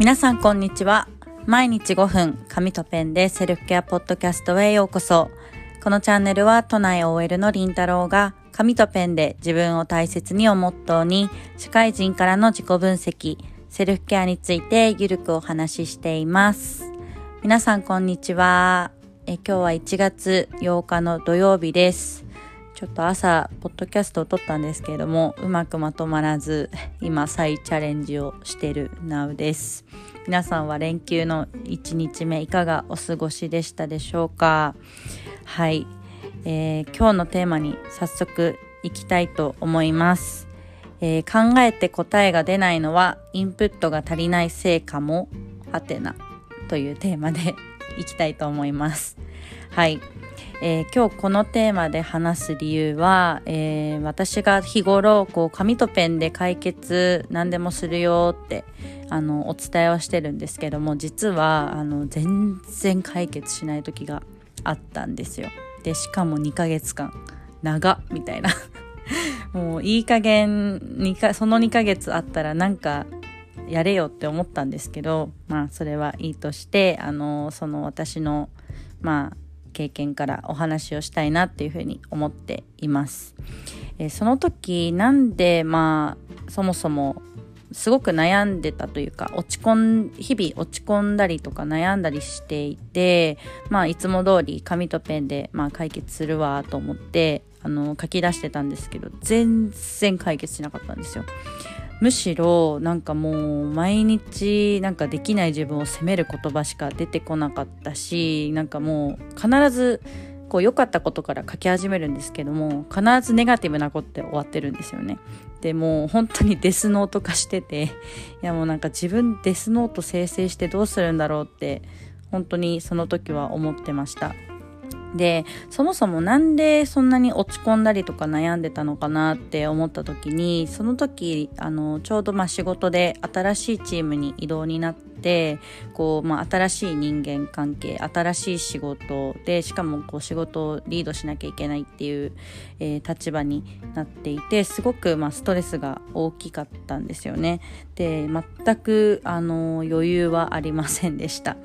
皆さんこんにちは。毎日5分紙とペンでセルフケアポッドキャストへようこそ。このチャンネルは都内 OL のりんたろうが紙とペンで自分を大切にをモットーに社会人からの自己分析セルフケアについてゆるくお話ししています。皆さんこんにちは。え今日は1月8日の土曜日です。ちょっと朝、ポッドキャストを撮ったんですけれども、うまくまとまらず、今再チャレンジをしてる Now です。皆さんは連休の1日目いかがお過ごしでしたでしょうか？はい、えー、今日のテーマに早速いきたいと思います。えー、考えて答えが出ないのはインプットが足りないせいかも、はてなというテーマでいきたいと思います。はい。えー、今日このテーマで話す理由は、えー、私が日頃こう紙とペンで解決何でもするよってあのお伝えはしてるんですけども実はあの全然解決しない時があったんですよ。でしかも2ヶ月間長みたいな もういい加減かその2ヶ月あったらなんかやれよって思ったんですけどまあそれはいいとしてあのその私のまあ経験からお話をしたいなっていうふうに思っています。えー、その時なんでまあそもそもすごく悩んでたというか落ち込ん日々落ち込んだりとか悩んだりしていてまあいつも通り紙とペンでまあ解決するわと思ってあの書き出してたんですけど全然解決しなかったんですよ。むしろなんかもう毎日なんかできない自分を責める言葉しか出てこなかったしなんかもう必ずこう良かったことから書き始めるんですけども必ずネガティブなことで終わってるんですよね。でもう本当にデスノート化してていやもうなんか自分デスノート生成してどうするんだろうって本当にその時は思ってました。でそもそもなんでそんなに落ち込んだりとか悩んでたのかなって思った時にその時あのちょうどまあ仕事で新しいチームに移動になってってこう、まあ、新しい人間関係新しい仕事でしかもこう仕事をリードしなきゃいけないっていう、えー、立場になっていてすごく、まあ、ストレスが大きかったんですよね。で全くあの余裕はありませんでした。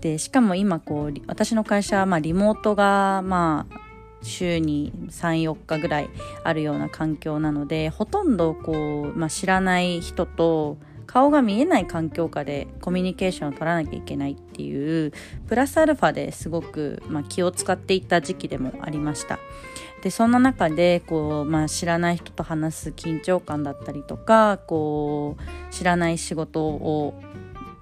でしかも今こう私の会社は、まあ、リモートがまあ週に34日ぐらいあるような環境なのでほとんどこう、まあ、知らない人と顔が見えない環境下でコミュニケーションを取らなきゃいけないっていうプラスアルファですごく、まあ、気を使っていた時期でもありました。でそんな中でこう、まあ、知らない人と話す緊張感だったりとかこう知らない仕事を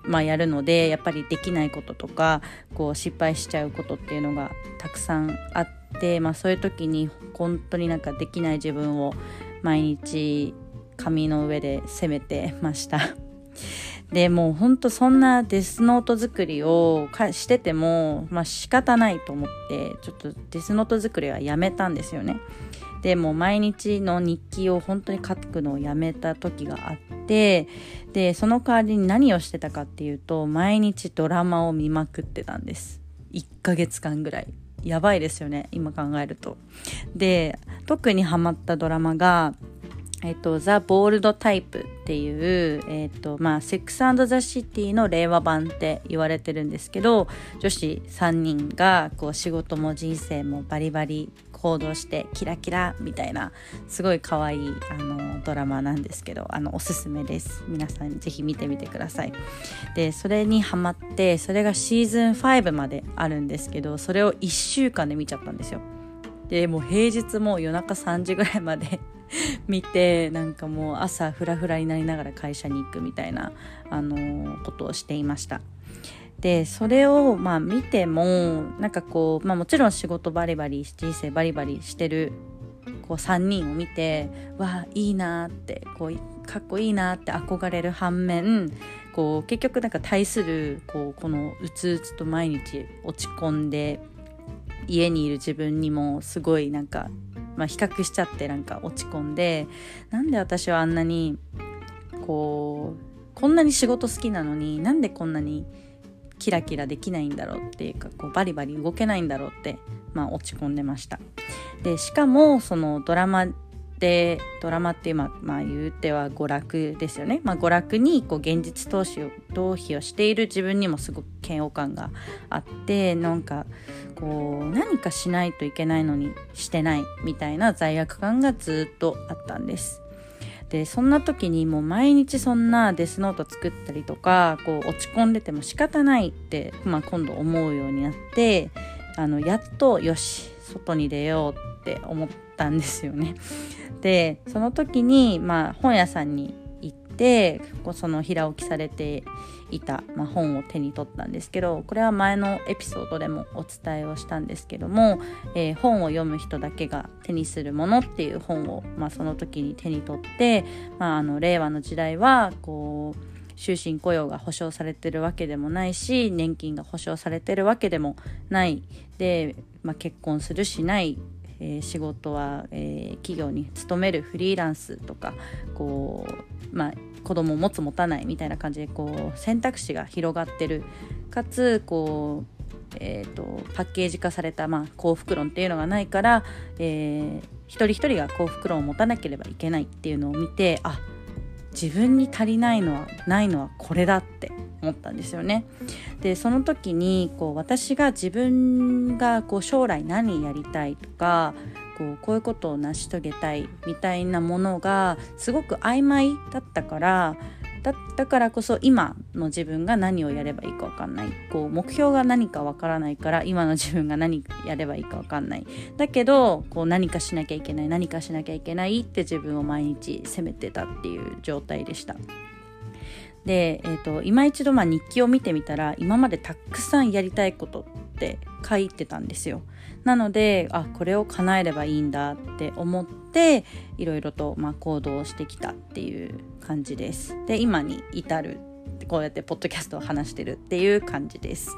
まあ、やるのでやっぱりできないこととかこう失敗しちゃうことっていうのがたくさんあって、まあ、そういう時に本当になんかできない自分を毎日紙の上で攻めてました。でもうほんとそんなデスノート作りをしててもまあ仕方ないと思ってちょっとデスノート作りはやめたんですよね。でも毎日の日記を本当に書くのをやめた時があってでその代わりに何をしてたかっていうと毎日ドラマを見まくってたんです。1ヶ月間ぐらい。やばいですよね今考えると。で特にハマったドラマがえっと、ザ・ボールドタイプっていう、えっと、まあ、セックスザ・シティの令和版って言われてるんですけど、女子3人が、こう、仕事も人生もバリバリ行動してキラキラみたいなすごい可愛いあのドラマなんですけどあのおすすめです。皆さんぜひ見てみてください。でそれにハマってそれがシーズン5まであるんですけどそれを1週間で見ちゃったんですよ。でもう平日も夜中3時ぐらいまで 見てなんかもう朝フラフラになりながら会社に行くみたいな、あのー、ことをしていました。でそれをまあ見てもなんかこう、まあ、もちろん仕事バリバリ人生バリバリしてるこう3人を見てわあいいなってこうかっこいいなって憧れる反面こう結局なんか対するこうこのうつうつと毎日落ち込んで家にいる自分にもすごいなんかまあ、比較しちゃってなんか落ち込んでなんで私はあんなにこうこんなに仕事好きなのになんでこんなにキラキラできないんだろうっていうかこうバリバリ動けないんだろうって、まあ、落ち込んでました。でしかもそのドラマってドラマって今、まあ、言うては娯楽ですよね、まあ、娯楽にこう現実投資を逃避をしている自分にもすごく嫌悪感があってなんかこう何かしないといけないのにしてないみたいな罪悪感がずっとあったんです。でそんな時にもう毎日そんなデスノート作ったりとかこう落ち込んでても仕方ないって、まあ、今度思うようになってあのやっとよし外に出ようって思ったんですよね。でその時に、まあ、本屋さんに行ってその平置きされていた、まあ、本を手に取ったんですけどこれは前のエピソードでもお伝えをしたんですけども、えー、本を読む人だけが手にするものっていう本を、まあ、その時に手に取って、まあ、あの令和の時代はこう終身雇用が保障されてるわけでもないし年金が保障されてるわけでもないで、まあ、結婚するしないえー、仕事は、えー、企業に勤めるフリーランスとかこう、まあ、子供を持つ持たないみたいな感じでこう選択肢が広がってる。かつこう、えーと、パッケージ化された、まあ、幸福論っていうのがないから、えー、一人一人が幸福論を持たなければいけないっていうのを見てあっ自分に足りないのはないのはこれだって思ったんですよね。でその時にこう私が自分がこう将来何やりたいとかこうこういうことを成し遂げたいみたいなものがすごく曖昧だったからだだからこそ今の自分が何をやればいいか分かんないこう目標が何か分からないから今の自分が何やればいいか分かんないだけどこう何かしなきゃいけない何かしなきゃいけないって自分を毎日責めてたっていう状態でした。で、えーと、今一度まあ日記を見てみたら今までたくさんやりたいことって書いてたんですよ。なのであこれを叶えればいいんだって思っていろいろとまあ行動してきたっていう感じです。で今に至るこうやってポッドキャストを話してるっていう感じです。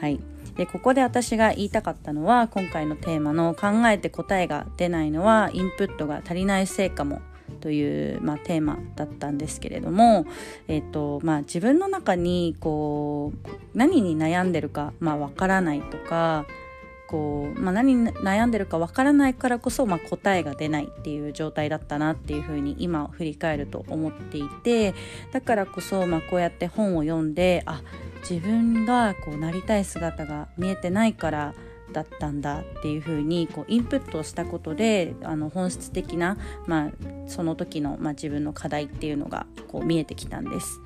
はい、でここで私が言いたかったのは今回のテーマの「考えて答えが出ないのはインプットが足りないせいかも」という、まあ、テーマだったんですけれども、えーとまあ、自分の中にこう何に悩んでるかわ、まあ、からないとかこう、まあ、何に悩んでるかわからないからこそ、まあ、答えが出ないっていう状態だったなっていうふうに今を振り返ると思っていてだからこそ、まあ、こうやって本を読んであ自分がこうなりたい姿が見えてないからだったんだっていうふうにこうインプットをしたことであの本質的な、まあ、その時の、まあ、自分の課題っていうのがこう見えてきたんです。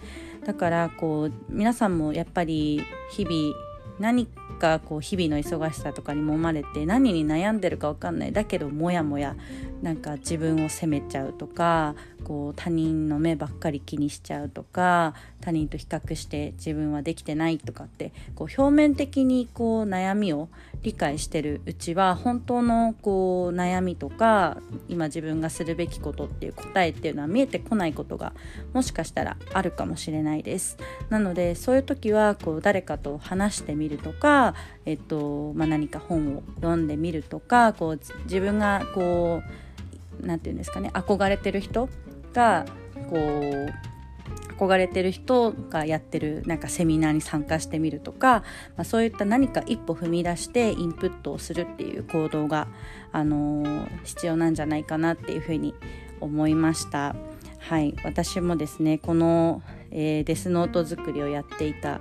だからこう皆さんもやっぱり日々何かこう日々の忙しさとかに揉まれて何に悩んでるか分かんないだけどモヤモヤなんか自分を責めちゃうとかこう他人の目ばっかり気にしちゃうとか他人と比較して自分はできてないとかってこう表面的にこう悩みを理解してるうちは本当のこう悩みとか今自分がするべきことっていう答えっていうのは見えてこないことがもしかしたらあるかもしれないです。なのでそういう時はこう誰かと話してみるとか、えっとまあ、何か本を読んでみるとかこう自分がこう何て言うんですかね憧れてる人がこう憧れてる人がやってるなんかセミナーに参加してみるとか、まあ、そういった何か一歩踏み出してインプットをするっていう行動が、あのー、必要なんじゃないかなっていうふうに思いました。はい、私もですねこの、えー、デスノート作りをやっていた、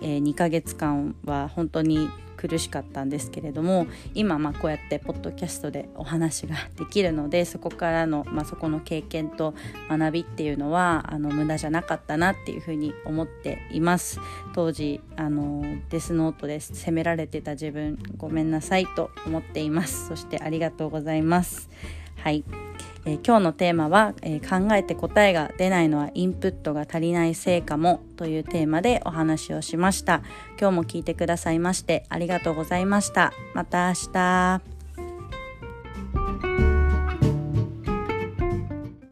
えー、2ヶ月間は本当に苦しかったんですけれども今まあこうやってポッドキャストでお話ができるのでそこからの、まあ、そこの経験と学びっていうのはあの無駄じゃなかったなっていうふうに思っています。当時あのデスノートで責められてた自分ごめんなさいと思っています。そしてありがとうございます。はい。え、今日のテーマは、え、考えて答えが出ないのはインプットが足りないせいかもというテーマでお話をしました。今日も聞いてくださいましてありがとうございました。また明日。